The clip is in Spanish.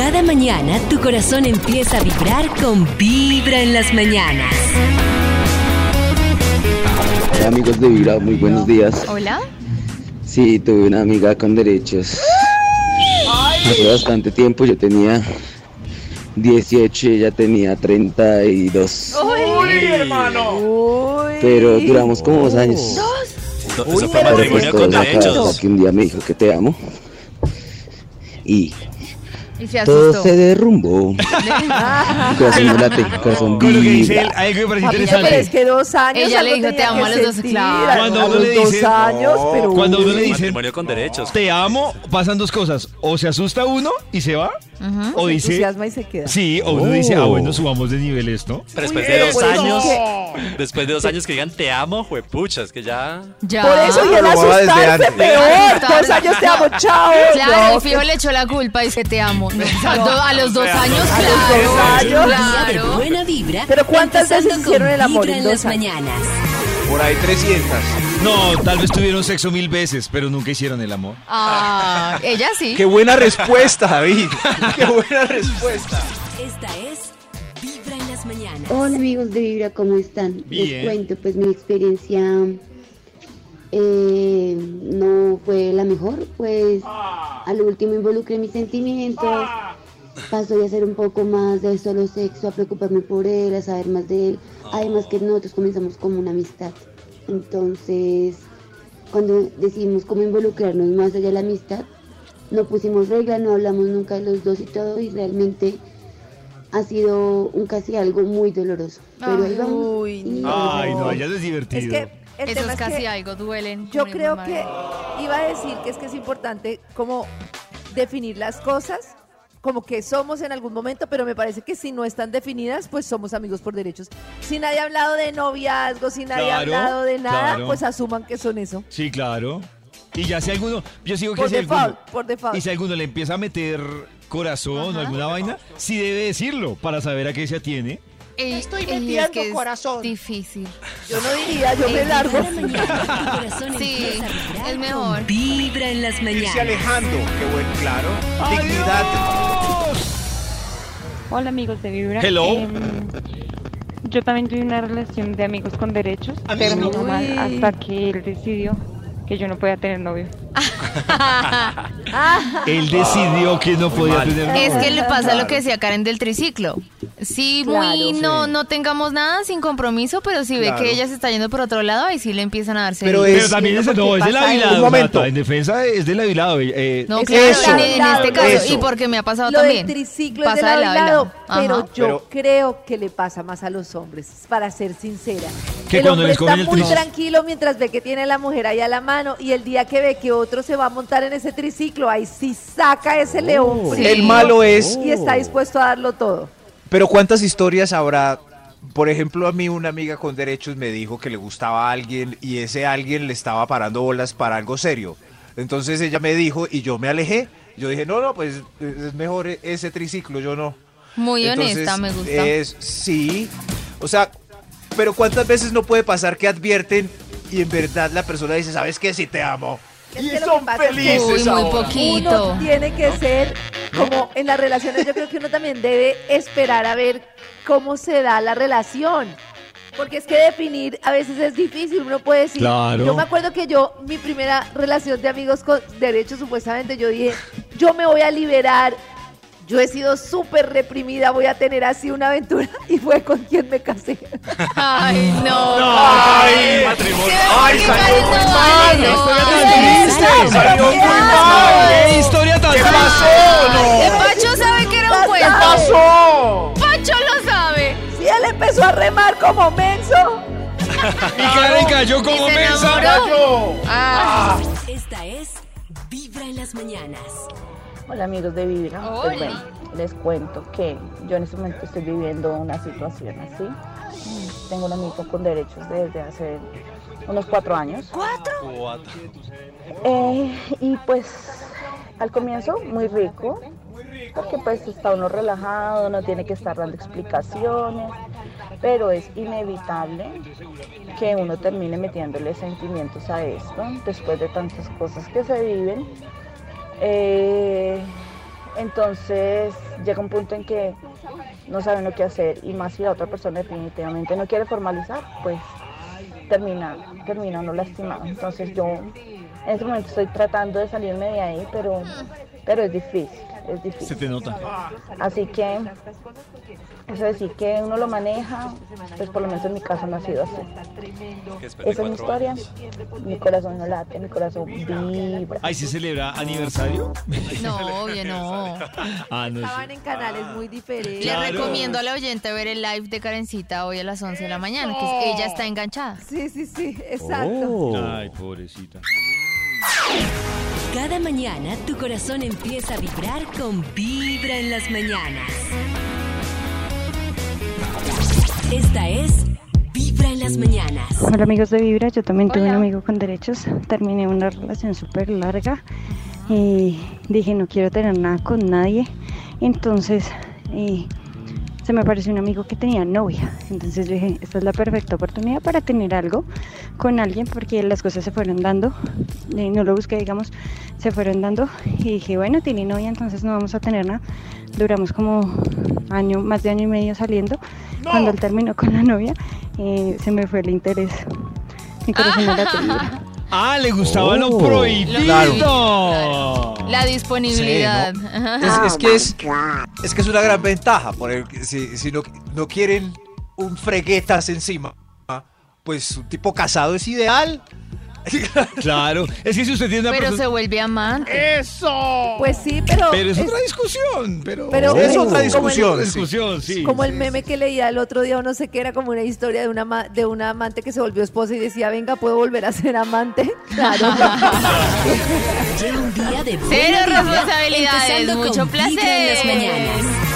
Cada mañana tu corazón empieza a vibrar con Vibra en las mañanas. Hola amigos de Vibra, muy buenos días. Hola. Sí, tuve una amiga con derechos. Hace bastante tiempo yo tenía 18 y ella tenía 32. Pero duramos como dos años. Eso fue Pero pues matrimonio con hasta derechos. que un día me dijo que te amo. Y Y se todo asustó. se derrumbó. corazón no late, corazón Con lo que dice él, hay algo que me parece Papi, pero es interesante. que dos años. Ella le dijo, "Te amo" a los dos, claro. Cuando uno le dos dice- años, pero. Cuando uno le dice Matrimonio con derechos. te amo, pasan dos cosas. O se asusta uno y se va. O dice. entusiasma y se queda. Sí, o uno dice, ah, bueno, subamos de niveles, ¿no? Pero después de dos por eso años, que- después de dos años que digan te amo, juepucha, es que ya. Ya. Por eso y el Lo amaba desde asustarse peor. Dos años te amo, chao. Claro, No, el fijo le echó la culpa y dice te amo. A los dos años, A los claro. dos años. Claro. buena vibra. Pero ¿cuántas veces con hicieron el amor Vibra en en dos mañanas. Por ahí 300. No, tal vez tuvieron sexo mil veces, pero nunca hicieron el amor. Ah, ella sí. Qué buena respuesta, David. Qué buena respuesta. Esta es Vibra en las mañanas. Hola amigos de Vibra, ¿cómo están? Bien. Les cuento, pues mi experiencia eh, no fue la mejor, pues a lo último involucré mis sentimientos, pasó de hacer un poco más de solo sexo, a preocuparme por él, a saber más de él, además que nosotros comenzamos como una amistad, entonces cuando decidimos cómo involucrarnos más allá de la amistad, no pusimos regla, no hablamos nunca de los dos y todo, y realmente ha sido un casi algo muy doloroso. Pero ahí vamos. Uy, no. Ay, no, ya es Es divertido. que el Eso tema es es casi que algo, duelen. yo creo que iba a decir que es que es importante como definir las cosas como que somos en algún momento, pero me parece que si no están definidas, pues somos amigos por derechos. Si nadie ha hablado de noviazgo, si nadie ha Claro, hablado de nada, claro. pues asuman que son eso. Sí, claro. Y ya si alguno, yo sigo que Por si alguno, default, por default. y si alguno le empieza a meter corazón o alguna vaina, sí debe decirlo para saber a qué se atiene. Estoy es metiendo que es corazón. difícil. Yo no diría, yo me largo. mañana Sí, es mejor. Vibra en las mañanas. alejando. Qué buen, claro. Dignidad. Hola amigos de Vibra. Hello. Em, yo también tuve una relación de amigos con derechos. Terminó mal hasta que él decidió que yo no podía tener novio. Él decidió que no podía tener Es que le pasa lo que decía Karen del triciclo. Sí, muy Claro. no, no tengamos nada sin compromiso, pero si ve Claro. que ella se está yendo por otro lado, ahí sí le empiezan a darse. Pero Pero es- también es, no, es de pasa la eso. Nata, Un momento. En defensa es de la Eh, No, Es claro, eso, en, en este caso, eso. y porque me ha pasado Lo también. del triciclo es de Pasa lado pero Ajá. yo Pero- creo que le pasa más a los hombres, para ser sincera. Que el cuando hombre les está el muy tranquilo mientras ve que tiene a la mujer ahí a la mano y el día que ve que otro se va a montar en ese triciclo, ahí sí saca ese león Sí. frío El malo es. y está dispuesto a darlo todo. Pero ¿cuántas historias habrá? Por ejemplo, a mí una amiga con derechos me dijo que le gustaba a alguien y ese alguien le estaba parando bolas para algo serio. Entonces ella me dijo y yo me alejé. Yo dije, no, no, pues es mejor e- ese triciclo, yo no. Muy Entonces, honesta, me gusta. Es, sí. O sea, pero ¿cuántas veces no puede pasar que advierten y en verdad la persona dice, ¿sabes qué? Si te amo. Es y que son que felices Uy, muy poquito. Uno tiene que ser como en las relaciones, yo creo que uno también debe esperar a ver cómo se da la relación. Porque es que definir a veces es difícil, uno puede decir, Claro. yo me acuerdo que yo, mi primera relación de amigos con derechos, supuestamente, yo dije, yo me voy a liberar, yo he sido súper reprimida, voy a tener así una aventura, y fue con quien me casé. Ay, no. ¡Ay, matrimonio! ¡Ay, qué salió muy mal, no, ¡Historia tan triste! no, ¡Salió muy qué mal! ¡Qué historia tan ¿Qué pasó? El ¡No! Pacho sabe que era un ¿Qué ¿Qué cuento. pasó? Pacho lo sabe. Si él empezó a remar como menso, Y Karen cayó como mensa. enamoró. Ah, Esta es Vibra en las mañanas. Hola amigos de Vibra. Pues bueno, les cuento que yo en este momento estoy viviendo una situación así. Tengo un amigo con derechos desde hace unos cuatro años. Cuatro. Eh, y pues al comienzo muy rico, porque pues está uno relajado, no tiene que estar dando explicaciones, pero es inevitable que uno termine metiéndole sentimientos a esto, después de tantas cosas que se viven. Eh, Entonces llega un punto en que no sabe uno qué hacer y más si la otra persona definitivamente no quiere formalizar, pues termina, termina uno lastimado. Entonces yo en este momento estoy tratando de salirme de ahí, pero, pero es difícil, es difícil. Se te nota. Así que eso decir que uno lo maneja, pues por lo menos en mi caso no ha sido así. Esa es mi historia. Mi corazón no late, mi corazón vibra. Ay, ¿se celebra aniversario? No, obvio, no. Ah, no Estaban en canales muy diferentes. Le Claro. recomiendo a la oyente ver el live de Karencita hoy a las 11 de la mañana, que es- ella está enganchada. Sí, sí, sí, exacto. Oh. Ay, pobrecita. Cada mañana tu corazón empieza a vibrar con Vibra en las mañanas. Esta es Vibra en las mañanas. Hola amigos de Vibra, yo también tuve un Hola. amigo con derechos, terminé una relación súper larga y dije no quiero tener nada con nadie, entonces eh, se me apareció un amigo que tenía novia, entonces yo dije esta es la perfecta oportunidad para tener algo con alguien porque las cosas se fueron dando, no lo busqué digamos, se fueron dando y dije bueno tiene novia entonces no vamos a tener nada, duramos como año, más de año y medio saliendo, cuando él terminó con la novia eh, se me fue el interés. Mi corazón late vibra. Ah, le gustaba lo Oh, prohibido. claro. La disponibilidad. Sí. Es, es que es, es que es una gran ventaja. Por el- si si no, no quieren un freguetas encima, pues un tipo casado es ideal. Claro. Es que si usted tiene una Pero se vuelve amante. Pues sí, pero. Pero es es otra discusión. Pero, Pero es es otra como el- discusión. Otra sí. discusión, sí. como el meme que leía el otro día, o no sé qué, era como una historia de una, de una amante que se volvió esposa y decía, venga, ¿puedo volver a ser amante? Claro. Un día de Cero responsabilidades, mucho Vibra en las placer. mañanas.